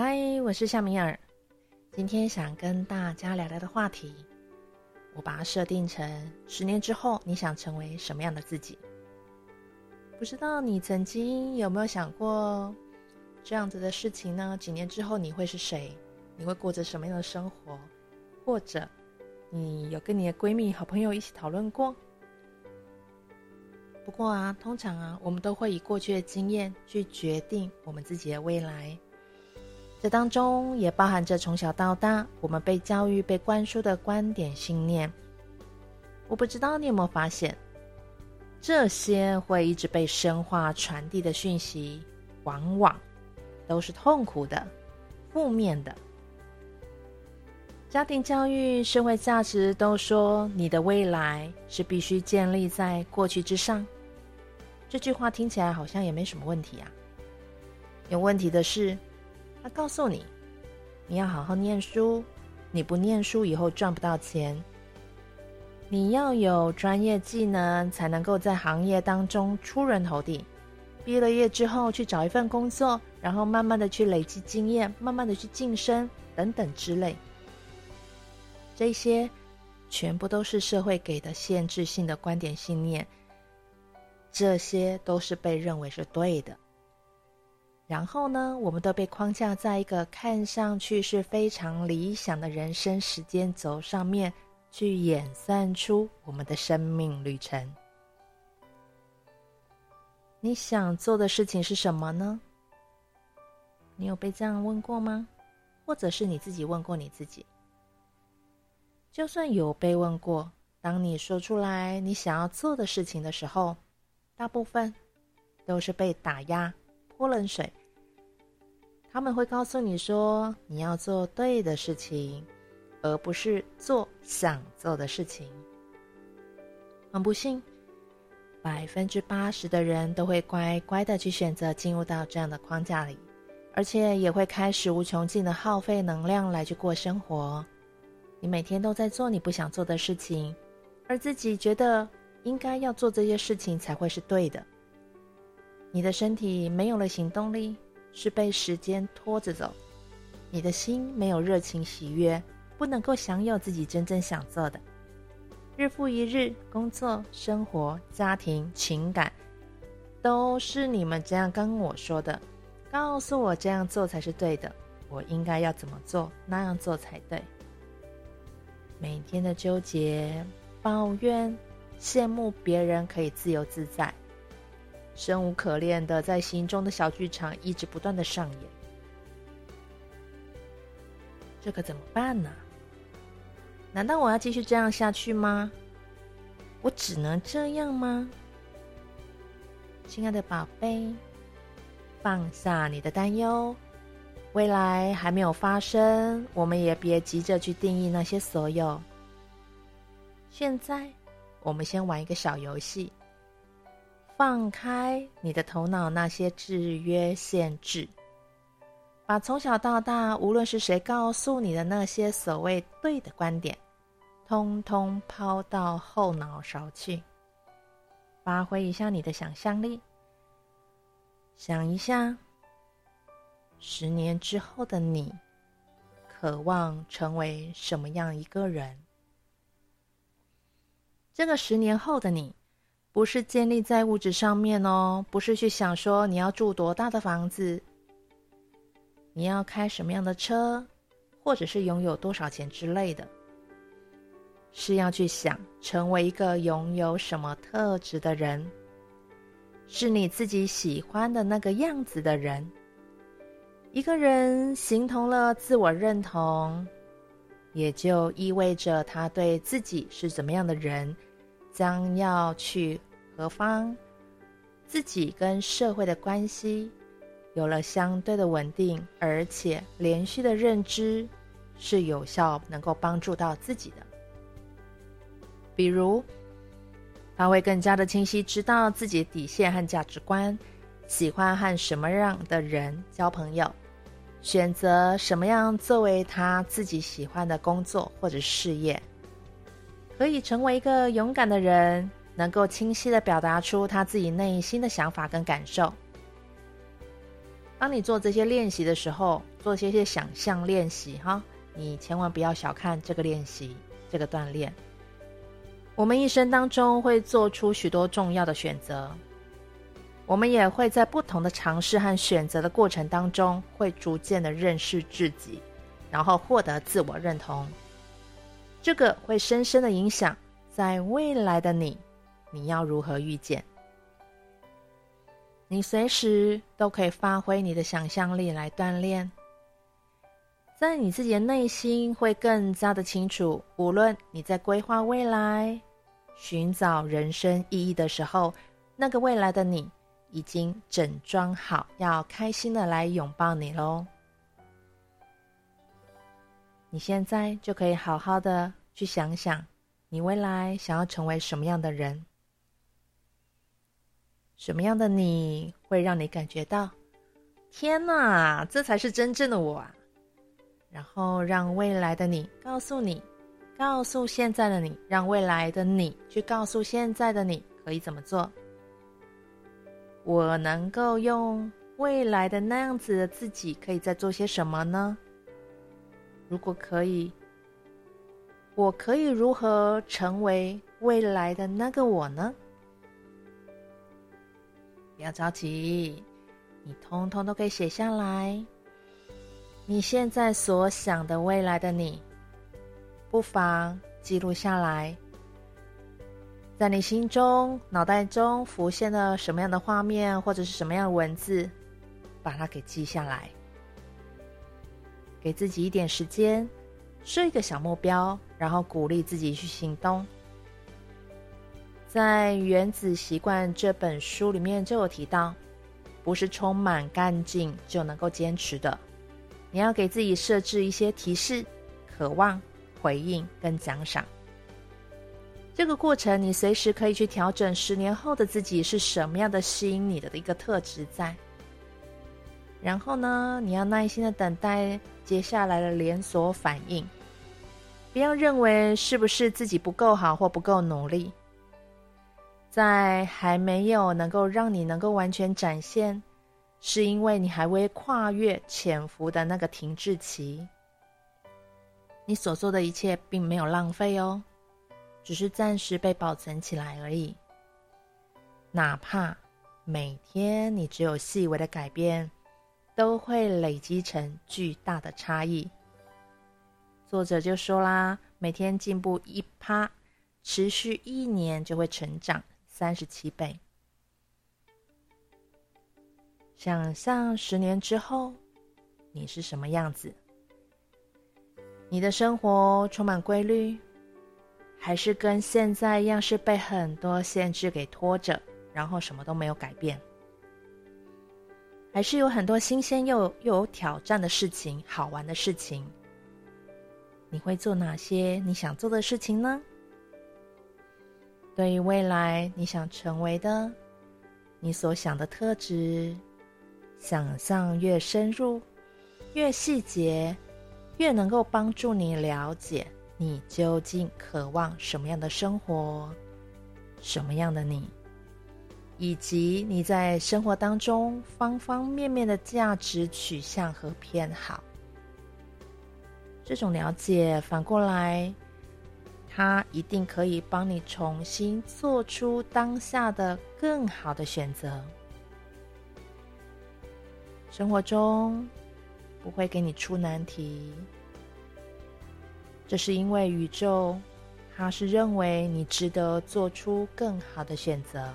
嗨，我是夏米尔。今天想跟大家聊聊的话题，我把它设定成十年之后你想成为什么样的自己？不知道你曾经有没有想过这样子的事情呢？几年之后你会是谁？你会过着什么样的生活？或者你有跟你的闺蜜、好朋友一起讨论过？不过啊，通常啊，我们都会以过去的经验去决定我们自己的未来。这当中也包含着从小到大我们被教育、被灌输的观点、信念。我不知道你有没有发现，这些会一直被深化传递的讯息，往往都是痛苦的、负面的。家庭教育、社会价值都说你的未来是必须建立在过去之上。这句话听起来好像也没什么问题啊。有问题的是，告诉你，你要好好念书，你不念书以后赚不到钱。你要有专业技能，才能够在行业当中出人头地。毕了业之后去找一份工作，然后慢慢的去累积经验，慢慢的去晋升等等之类。这些全部都是社会给的限制性的观点信念，这些都是被认为是对的。然后呢，我们都被框架在一个看上去是非常理想的人生时间轴上面，去演算出我们的生命旅程。你想做的事情是什么呢？你有被这样问过吗？或者是你自己问过你自己？就算有被问过，当你说出来你想要做的事情的时候，大部分都是被打压、泼冷水。他们会告诉你说，你要做对的事情，而不是做想做的事情。很不幸，百分之八十的人都会乖乖的去选择进入到这样的框架里，而且也会开始无穷尽的耗费能量来去过生活。你每天都在做你不想做的事情，而自己觉得应该要做这些事情才会是对的。你的身体没有了行动力。是被时间拖着走，你的心没有热情喜悦，不能够享有自己真正想做的。日复一日，工作、生活、家庭、情感，都是你们这样跟我说的，告诉我这样做才是对的，我应该要怎么做，那样做才对。每天的纠结、抱怨、羡慕别人可以自由自在。生无可恋的，在心中的小剧场一直不断的上演，这可怎么办呢？难道我要继续这样下去吗？我只能这样吗？亲爱的宝贝，放下你的担忧，未来还没有发生，我们也别急着去定义那些所有。现在，我们先玩一个小游戏。放开你的头脑那些制约限制，把从小到大无论是谁告诉你的那些所谓对的观点，通通抛到后脑勺去。发挥一下你的想象力，想一下，十年之后的你，渴望成为什么样一个人？这个十年后的你。不是建立在物质上面哦，不是去想说你要住多大的房子，你要开什么样的车，或者是拥有多少钱之类的，是要去想成为一个拥有什么特质的人，是你自己喜欢的那个样子的人。一个人形同了自我认同，也就意味着他对自己是怎么样的人，将要去。何方，自己跟社会的关系有了相对的稳定，而且连续的认知是有效，能够帮助到自己的。比如，他会更加的清晰知道自己底线和价值观，喜欢和什么样的人交朋友，选择什么样作为他自己喜欢的工作或者事业，可以成为一个勇敢的人。能够清晰的表达出他自己内心的想法跟感受。当你做这些练习的时候，做些些想象练习哈。你千万不要小看这个练习，这个锻炼。我们一生当中会做出许多重要的选择，我们也会在不同的尝试和选择的过程当中，会逐渐的认识自己，然后获得自我认同。这个会深深的影响在未来的你，你要如何遇见？你随时都可以发挥你的想象力来锻炼，在你自己的内心会更加的清楚，无论你在规划未来。寻找人生意义的时候，那个未来的你已经整装好，要开心的来拥抱你喽。你现在就可以好好的去想想，你未来想要成为什么样的人？什么样的你会让你感觉到，天哪，这才是真正的我啊！然后让未来的你告诉你。告诉现在的你，让未来的你去告诉现在的你，可以怎么做？我能够用未来的那样子的自己，可以再做些什么呢？如果可以，我可以如何成为未来的那个我呢？不要着急，你通通都可以写下来。你现在所想的未来的你。不妨记录下来，在你心中、脑袋中浮现了什么样的画面，或者是什么样的文字，把它给记下来。给自己一点时间，设一个小目标，然后鼓励自己去行动。在《原子习惯》这本书里面就有提到，不是充满干劲就能够坚持的，你要给自己设置一些提示、渴望。回应跟奖赏，这个过程你随时可以去调整。十年后的自己是什么样的吸引你的一个特质在？然后呢，你要耐心的等待接下来的连锁反应。不要认为是不是自己不够好或不够努力，在还没有能够让你能够完全展现，是因为你还未跨越潜伏的那个停滞期。你所做的一切并没有浪费哦，只是暂时被保存起来而已。哪怕每天你只有细微的改变，都会累积成巨大的差异。作者就说啦，每天进步一趴，持续一年就会成长三十七倍。想象十年之后，你是什么样子？你的生活充满规律，还是跟现在一样是被很多限制给拖着，然后什么都没有改变？还是有很多新鲜又又有挑战的事情、好玩的事情？你会做哪些你想做的事情呢？对于未来你想成为的，你所想的特质，想象越深入，越细节。越能够帮助你了解你究竟渴望什么样的生活，什么样的你，以及你在生活当中方方面面的价值取向和偏好。这种了解，反过来，它一定可以帮你重新做出当下的更好的选择。生活中。不会给你出难题，这是因为宇宙，它是认为你值得做出更好的选择。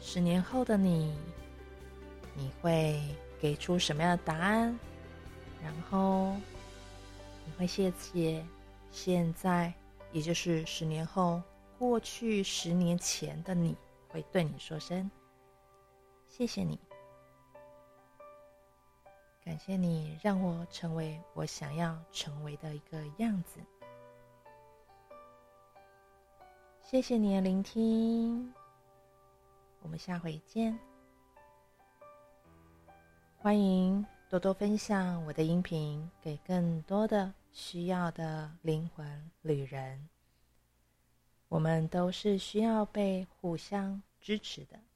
十年后的你，你会给出什么样的答案？然后你会谢谢现在，也就是十年后，过去十年前的你，会对你说声谢谢你。感谢你让我成为我想要成为的一个样子。谢谢你的聆听，我们下回见。欢迎多多分享我的音频给更多的需要的灵魂旅人。我们都是需要被互相支持的。